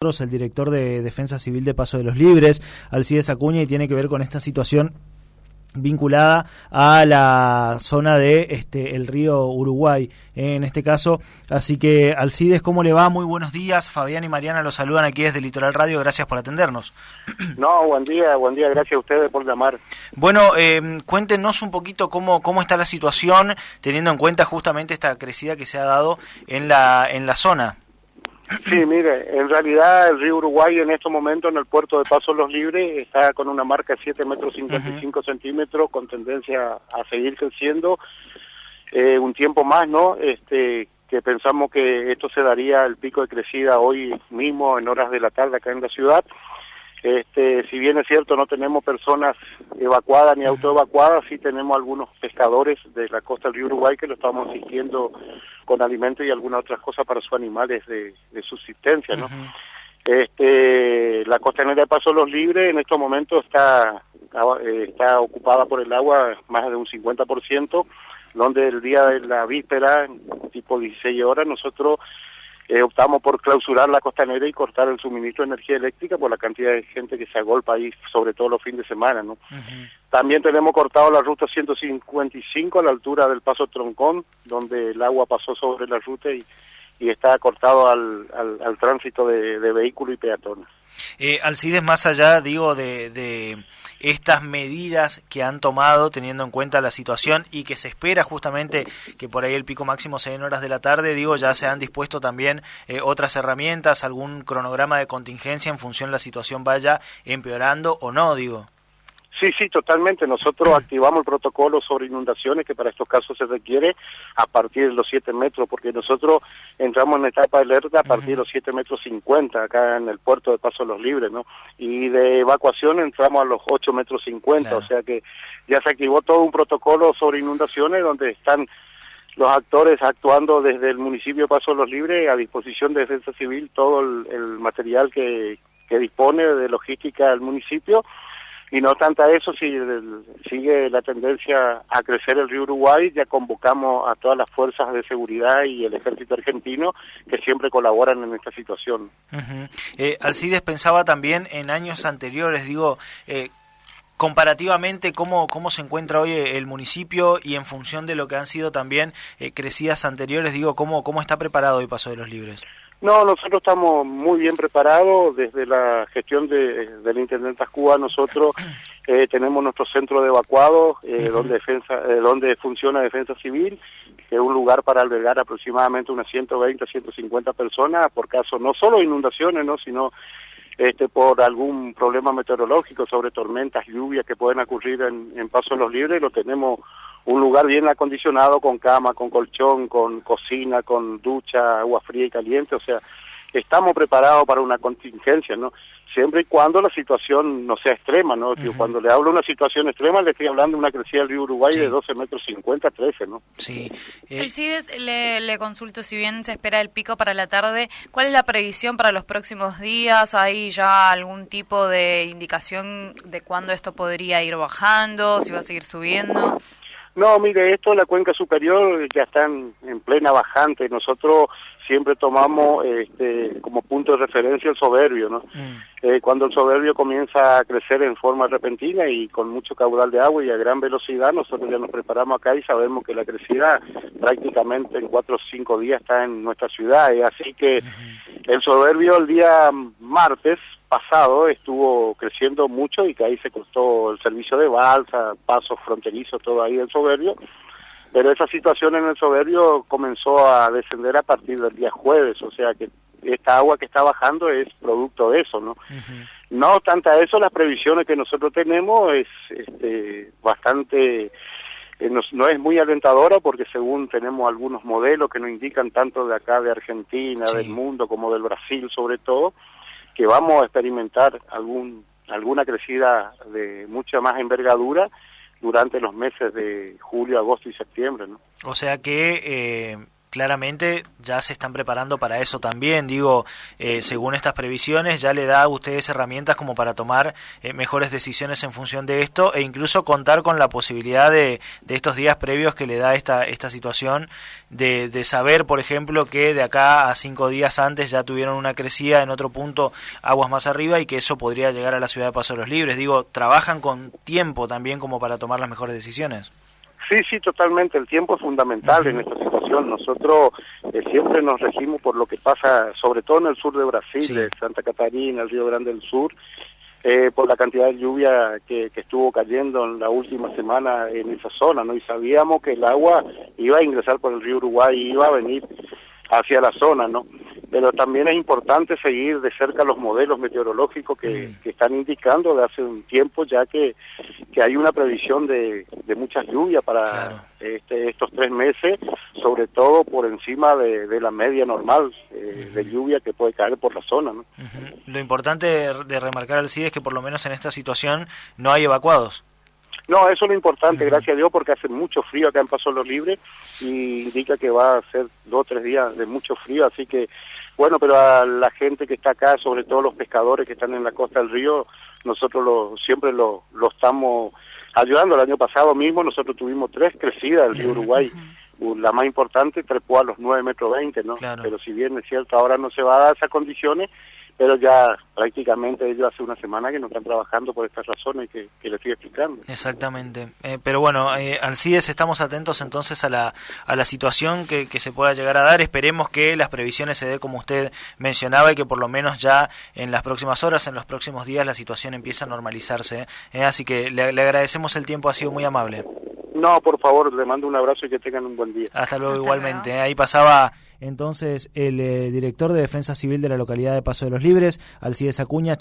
el director de Defensa Civil de Paso de los Libres, Alcides Acuña, y tiene que ver con esta situación vinculada a la zona de este el río Uruguay en este caso. Así que Alcides cómo le va muy buenos días. Fabián y Mariana los saludan aquí desde Litoral Radio. Gracias por atendernos. No buen día buen día. Gracias a ustedes por llamar. Bueno eh, cuéntenos un poquito cómo cómo está la situación teniendo en cuenta justamente esta crecida que se ha dado en la en la zona Sí, mire, en realidad el río Uruguay en estos momentos en el puerto de Paso Los Libres está con una marca de 7 metros 55 centímetros con tendencia a seguir creciendo eh, un tiempo más, ¿no? Este, que pensamos que esto se daría el pico de crecida hoy mismo en horas de la tarde acá en la ciudad. Este, si bien es cierto, no tenemos personas evacuadas ni autoevacuadas, sí tenemos algunos pescadores de la costa del río Uruguay que lo estamos asistiendo con alimentos y algunas otras cosas para sus animales de, subsistencia, ¿no? Este, la costanera de Paso Los Libres en estos momentos está, está ocupada por el agua más de un 50%, donde el día de la víspera, tipo 16 horas, nosotros eh, optamos por clausurar la costanera y cortar el suministro de energía eléctrica por la cantidad de gente que se agolpa ahí, sobre todo los fines de semana. ¿no? También tenemos cortado la ruta 155 a la altura del Paso Troncón, donde el agua pasó sobre la ruta y, y está cortado al, al, tránsito de, de vehículos y peatones. Eh, Alcides, más allá, digo, de, de, estas medidas que han tomado teniendo en cuenta la situación y que se espera justamente que por ahí el pico máximo sea en horas de la tarde, digo, ya se han dispuesto también eh, otras herramientas, algún cronograma de contingencia en función de la situación vaya empeorando o no, digo. Sí, sí, totalmente. Nosotros activamos el protocolo sobre inundaciones que para estos casos se requiere a partir de los 7 metros, porque nosotros entramos en etapa de alerta a partir de los 7 metros 50 acá en el puerto de Paso Los Libres, ¿no? Y de evacuación entramos a los 8 metros 50, o sea que ya se activó todo un protocolo sobre inundaciones donde están los actores actuando desde el municipio de Paso Los Libres a disposición de Defensa Civil todo el, material que, que dispone de logística del municipio y no tanto eso, si sigue la tendencia a crecer el río Uruguay, ya convocamos a todas las fuerzas de seguridad y el ejército argentino que siempre colaboran en esta situación. eh, Alcides pensaba también en años anteriores, digo, eh, comparativamente cómo, cómo se encuentra hoy el municipio y en función de lo que han sido también eh, crecidas anteriores, digo, cómo, cómo está preparado hoy Paso de los Libres. No, nosotros estamos muy bien preparados desde la gestión de, del Intendente Cuba. Nosotros eh, tenemos nuestro centro de evacuados eh, donde, defensa, eh, donde funciona Defensa Civil, que es un lugar para albergar aproximadamente unas 120, 150 personas. Por caso no solo inundaciones, no, sino este, por algún problema meteorológico sobre tormentas, lluvias que pueden ocurrir en, Paso Los Libres. Lo tenemos un lugar bien acondicionado con cama, con colchón, con cocina, con ducha, agua fría y caliente, o sea, estamos preparados para una contingencia, ¿no? Siempre y cuando la situación no sea extrema, ¿no? Cuando le hablo de una situación extrema, le estoy hablando de una crecida del río Uruguay de 12 metros 50, 13, ¿no? Sí. El eh, CIDES, le, le consulto, si bien se espera el pico para la tarde, ¿cuál es la previsión para los próximos días? ¿Hay ya algún tipo de indicación de cuándo esto podría ir bajando, si va a seguir subiendo? No, mire, esto la cuenca superior ya está en, plena bajante. Nosotros siempre tomamos este, como punto de referencia el soberbio, ¿no? Mm. Eh, cuando el soberbio comienza a crecer en forma repentina y con mucho caudal de agua y a gran velocidad, nosotros ya nos preparamos acá y sabemos que la crecida prácticamente en cuatro o cinco días está en nuestra ciudad. Así que el soberbio el día martes pasado estuvo creciendo mucho y que ahí se costó el servicio de balsa, pasos fronterizos, todo ahí el soberbio, pero esa situación en el soberbio comenzó a descender a partir del día jueves, o sea que esta agua que está bajando es producto de eso, ¿no? No obstante a eso, las previsiones que nosotros tenemos es este, bastante, eh, no es muy alentadora porque según tenemos algunos modelos que nos indican tanto de acá, de Argentina, del mundo, como del Brasil sobre todo, que vamos a experimentar algún, alguna crecida de mucha más envergadura durante los meses de julio, agosto y septiembre. ¿no? O sea que eh, claramente ya se están preparando para eso también. Digo, eh, según estas previsiones, ya le da a ustedes herramientas como para tomar eh, mejores decisiones en función de esto e incluso contar con la posibilidad de, de estos días previos que le da esta, esta situación de, de, saber, por ejemplo, que de acá a cinco días antes ya tuvieron una crecida en otro punto aguas más arriba y que eso podría llegar a la ciudad de Paso de los Libres. Digo, trabajan con tiempo también como para tomar las mejores decisiones. Sí, sí, totalmente. El tiempo es fundamental en esta situación. Nosotros eh, siempre nos regimos por lo que pasa, sobre todo en el sur de Brasil, de Santa Catarina, el Río Grande del Sur, eh, por la cantidad de lluvia que, que, estuvo cayendo en la última semana en esa zona, ¿no? Y sabíamos que el agua iba a ingresar por el río Uruguay y iba a venir hacia la zona, ¿no? Pero también es importante seguir de cerca los modelos meteorológicos que, mm. que están indicando de hace un tiempo ya que, que hay una previsión de, de muchas lluvias para este, estos tres meses, sobre todo por encima de, de la media normal eh, de lluvia que puede caer por la zona. ¿no? Lo importante de, remarcar al CIE es que por lo menos en esta situación no hay evacuados. No, eso es lo importante, gracias a Dios, porque hace mucho frío acá en Paso Los Libres y indica que va a ser dos o tres días de mucho frío, así que bueno, pero a la gente que está acá, sobre todo los pescadores que están en la costa del río, nosotros lo, siempre lo, lo estamos ayudando. El año pasado mismo nosotros tuvimos tres crecidas del río Uruguay. La más importante trepó a los 9 metros 20, ¿no? Pero si bien es cierto, ahora no se va a dar esas condiciones, pero ya prácticamente ellos hace una semana que no están trabajando por estas razones que, que les estoy explicando. Exactamente. Eh, pero bueno, eh, Alcides, estamos atentos entonces a la, a la situación que, que, se pueda llegar a dar. Esperemos que las previsiones se dé como usted mencionaba y que por lo menos ya en las próximas horas, en los próximos días, la situación empiece a normalizarse. Eh, así que le, le agradecemos el tiempo, ha sido muy amable. No, por favor, le mando un abrazo y que tengan un buen día. Hasta luego, igualmente. Ahí pasaba entonces el eh, director de Defensa Civil de la localidad de Paso de los Libres, Alcides Acuña.